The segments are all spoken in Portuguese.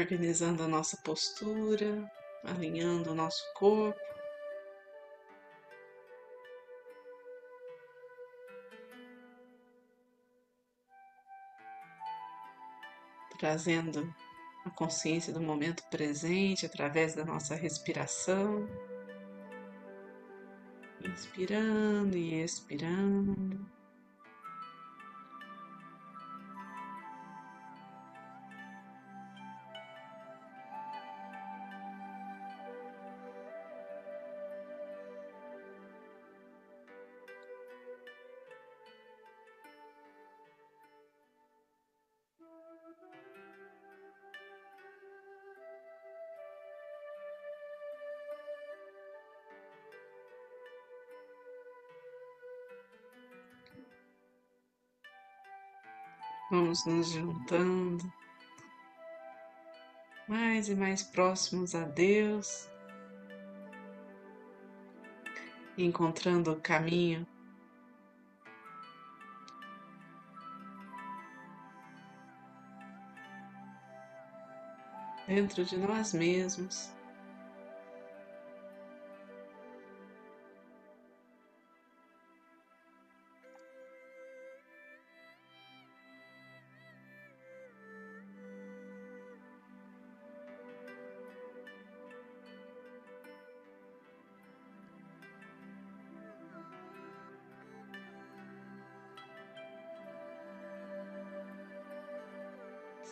organizando a nossa postura, alinhando o nosso corpo. Trazendo a consciência do momento presente através da nossa respiração. Inspirando e expirando. Vamos nos juntando. Mais e mais próximos a Deus, encontrando o caminho. Dentro de nós mesmos.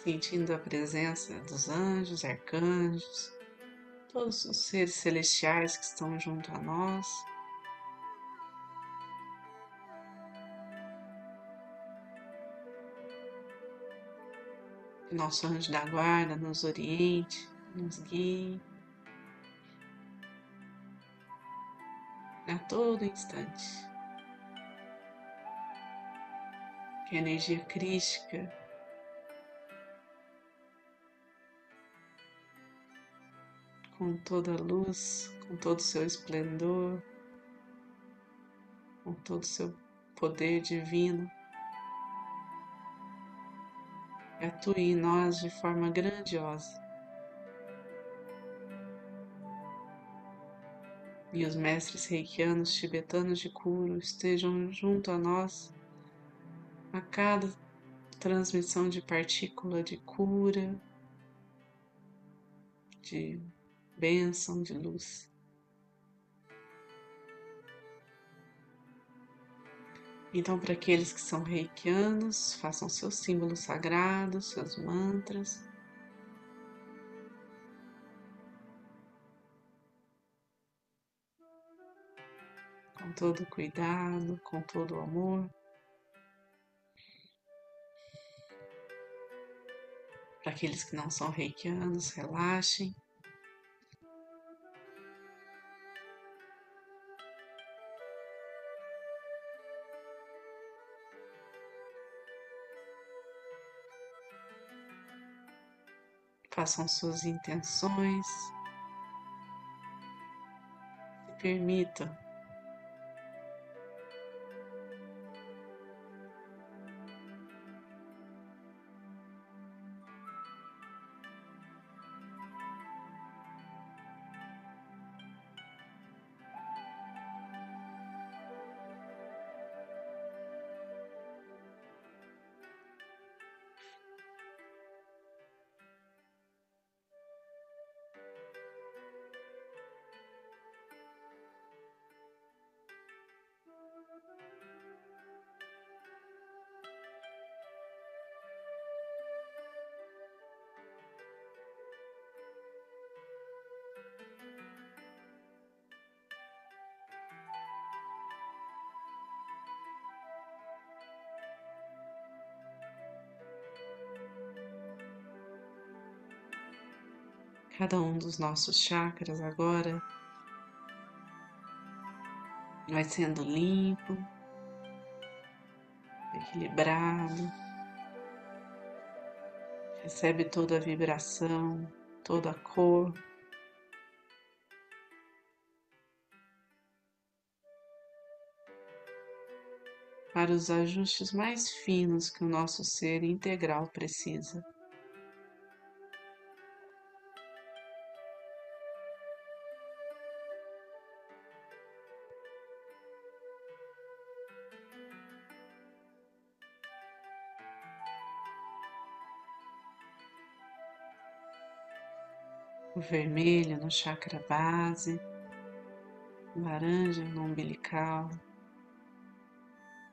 Sentindo a presença dos anjos, arcanjos, todos os seres celestiais que estão junto a nós. Que nosso anjo da guarda nos oriente, nos guie a todo instante. Que a energia crística com toda a luz, com todo o seu esplendor, com todo o seu poder divino. Atue em nós de forma grandiosa. E os mestres reikianos tibetanos de Kuro estejam junto a nós a cada transmissão de partícula de cura, de bênção de luz. Então, para aqueles que são reikianos, façam seus símbolos sagrados, seus mantras. Com todo cuidado, com todo amor. Para aqueles que não são reikianos, relaxem. Façam suas intenções, se permitam cada um dos nossos chakras agora vai sendo limpo, equilibrado, recebe toda a vibração, toda a cor. para os ajustes mais finos que o nosso ser integral precisa. O vermelho no chakra base, laranja no umbilical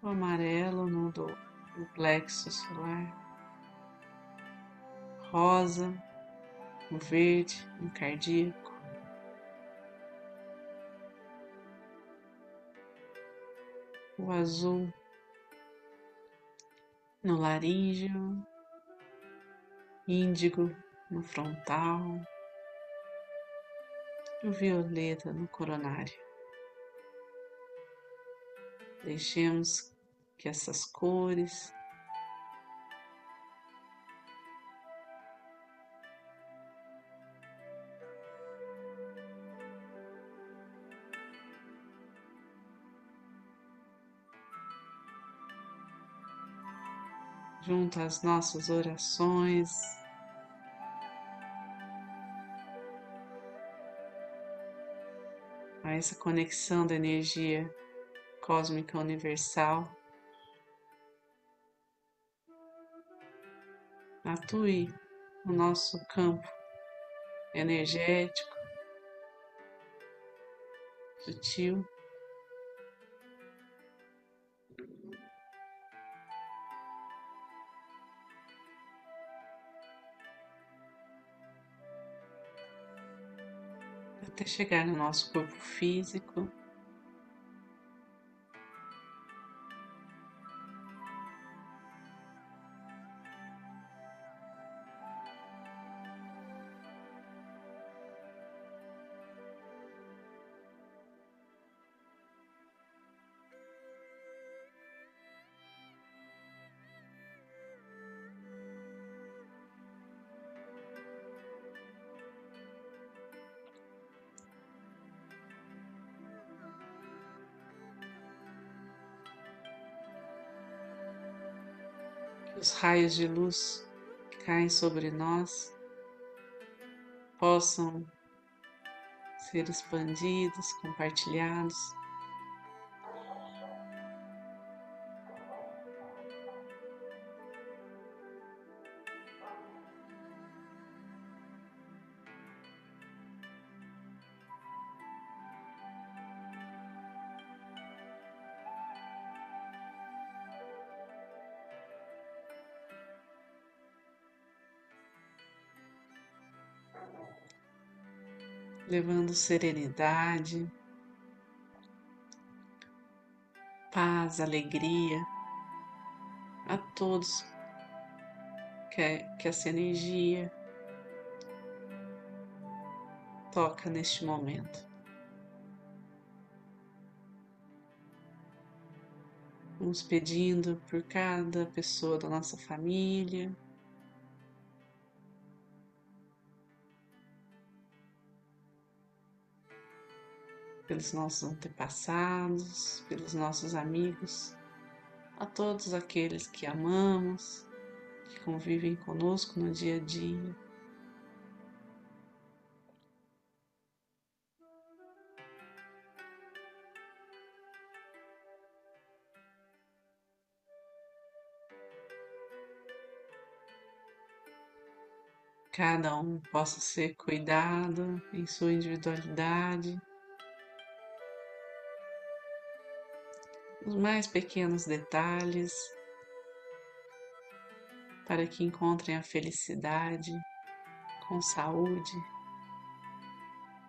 o amarelo no do, do plexo solar, rosa, o verde no cardíaco, o azul no laríngeo, índigo no frontal, o violeta no coronário. Deixemos que essas cores junto às nossas orações, a essa conexão da energia cósmica universal. Atue no nosso campo energético, sutil. até chegar no nosso corpo físico. Os raios de luz que caem sobre nós possam ser expandidos, compartilhados. Levando serenidade, paz, alegria a todos que, que essa energia toca neste momento. Vamos pedindo por cada pessoa da nossa família, pelos nossos antepassados, pelos nossos amigos, a todos aqueles que amamos, que convivem conosco no dia a dia. Cada um possa ser cuidado em sua individualidade os mais pequenos detalhes, para que encontrem a felicidade com saúde,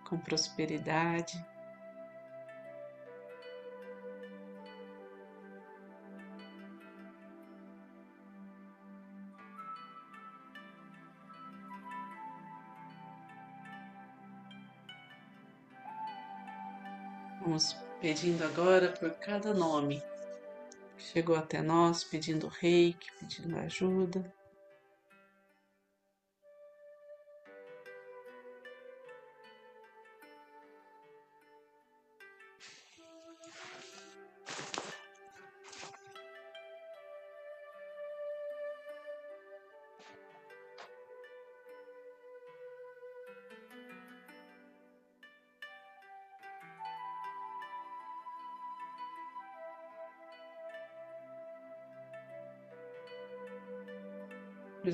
com prosperidade. Pedindo agora por cada nome que chegou até nós, pedindo reiki, pedindo ajuda.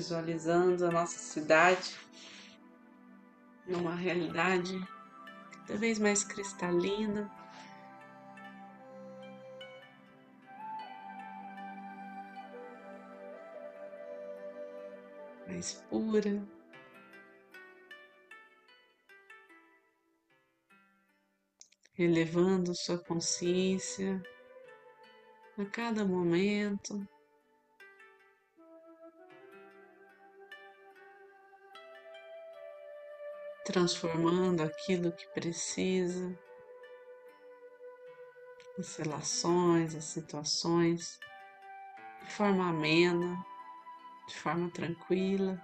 Visualizando a nossa cidade numa realidade cada vez mais cristalina. Mais pura. elevando sua consciência a cada momento. Transformando aquilo que precisa, as relações, as situações, de forma amena, de forma tranquila,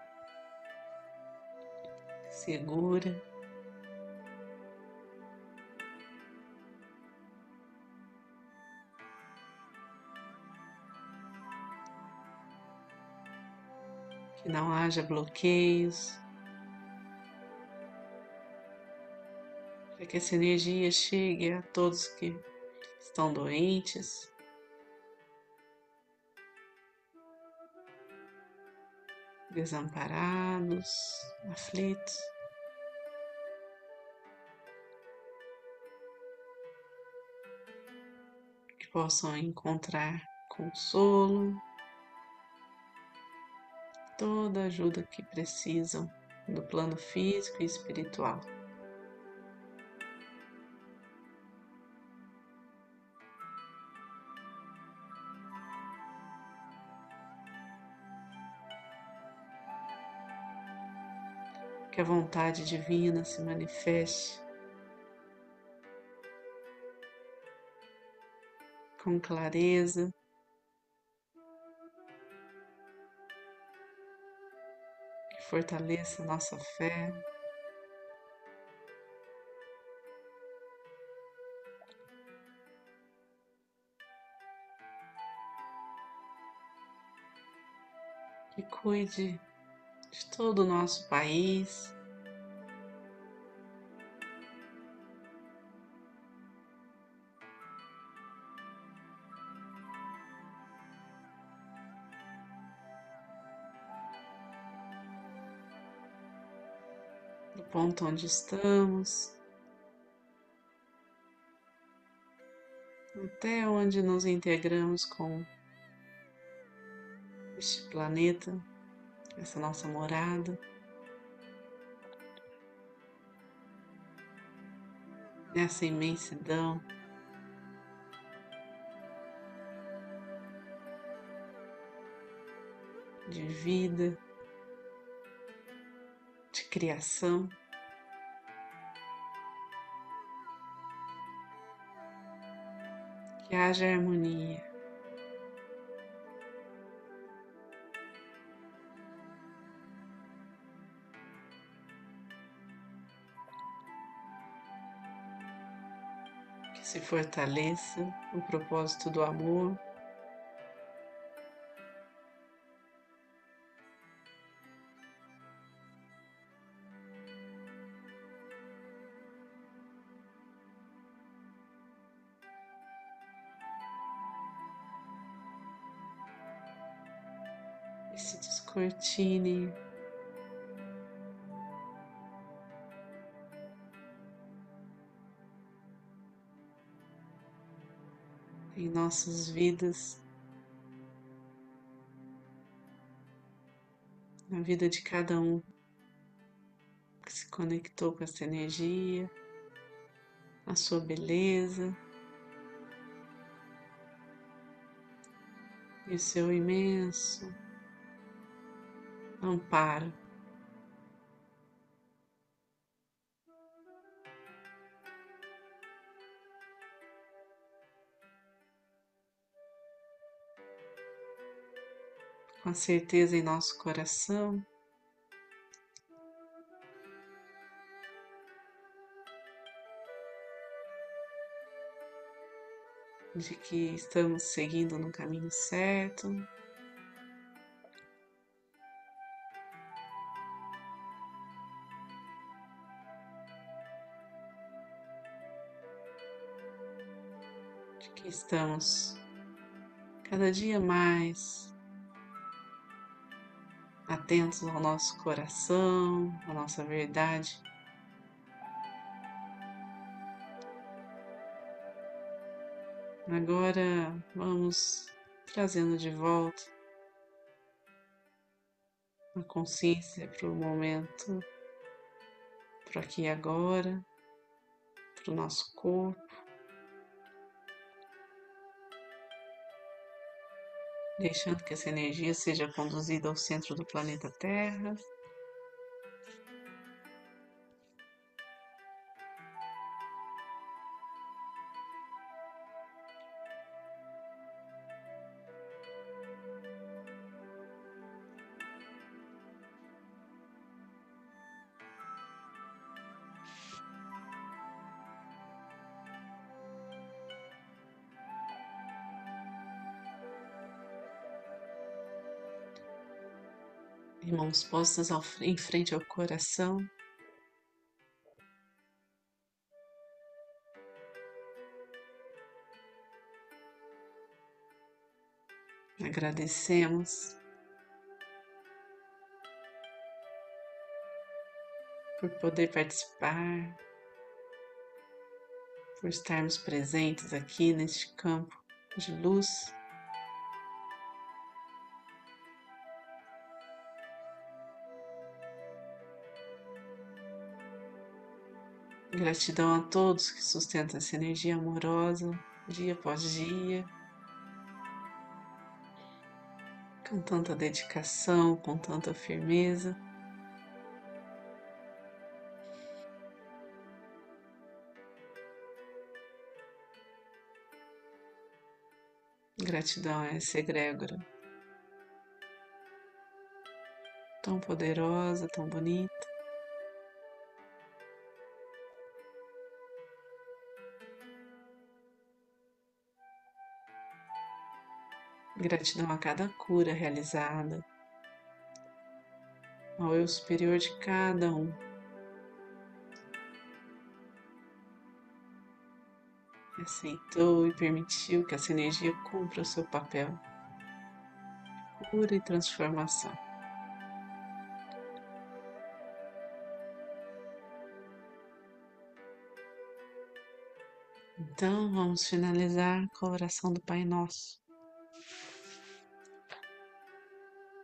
segura. que não haja bloqueios, para que essa energia chegue a todos que estão doentes. Desamparados, aflitos. Que possam encontrar consolo, toda a ajuda que precisam no plano físico e espiritual. Que a vontade divina se manifeste com clareza fortaleça nossa fé. Que cuide de todo o nosso país, do ponto onde estamos, até onde nos integramos com este planeta, essa nossa morada. Nessa imensidão. De vida, criação. Que haja harmonia. Se fortaleça o propósito do amor. e se descortine. Nossas vidas, na vida de cada um que se conectou com essa energia, a sua beleza. E o seu imenso amparo. Com certeza em nosso coração de que estamos seguindo no caminho certo. que estamos cada dia mais atentos ao nosso coração, à nossa verdade. Agora vamos trazendo de volta a consciência para o momento, para aqui e agora, para o nosso corpo. Deixando que essa energia seja conduzida ao centro do planeta Terra. Mãos postas ao, em frente ao coração. Agradecemos por poder participar, por estarmos presentes aqui neste campo de luz. Gratidão a todos que sustentam essa energia amorosa dia após dia, com tanta dedicação, com tanta firmeza. Gratidão a essa egrégora tão poderosa, tão bonita. Gratidão a cada cura realizada, ao eu superior de cada um. Aceitou e permitiu que essa energia cumpra o seu papel. Cura e transformação. Então vamos finalizar com a oração do Pai Nosso.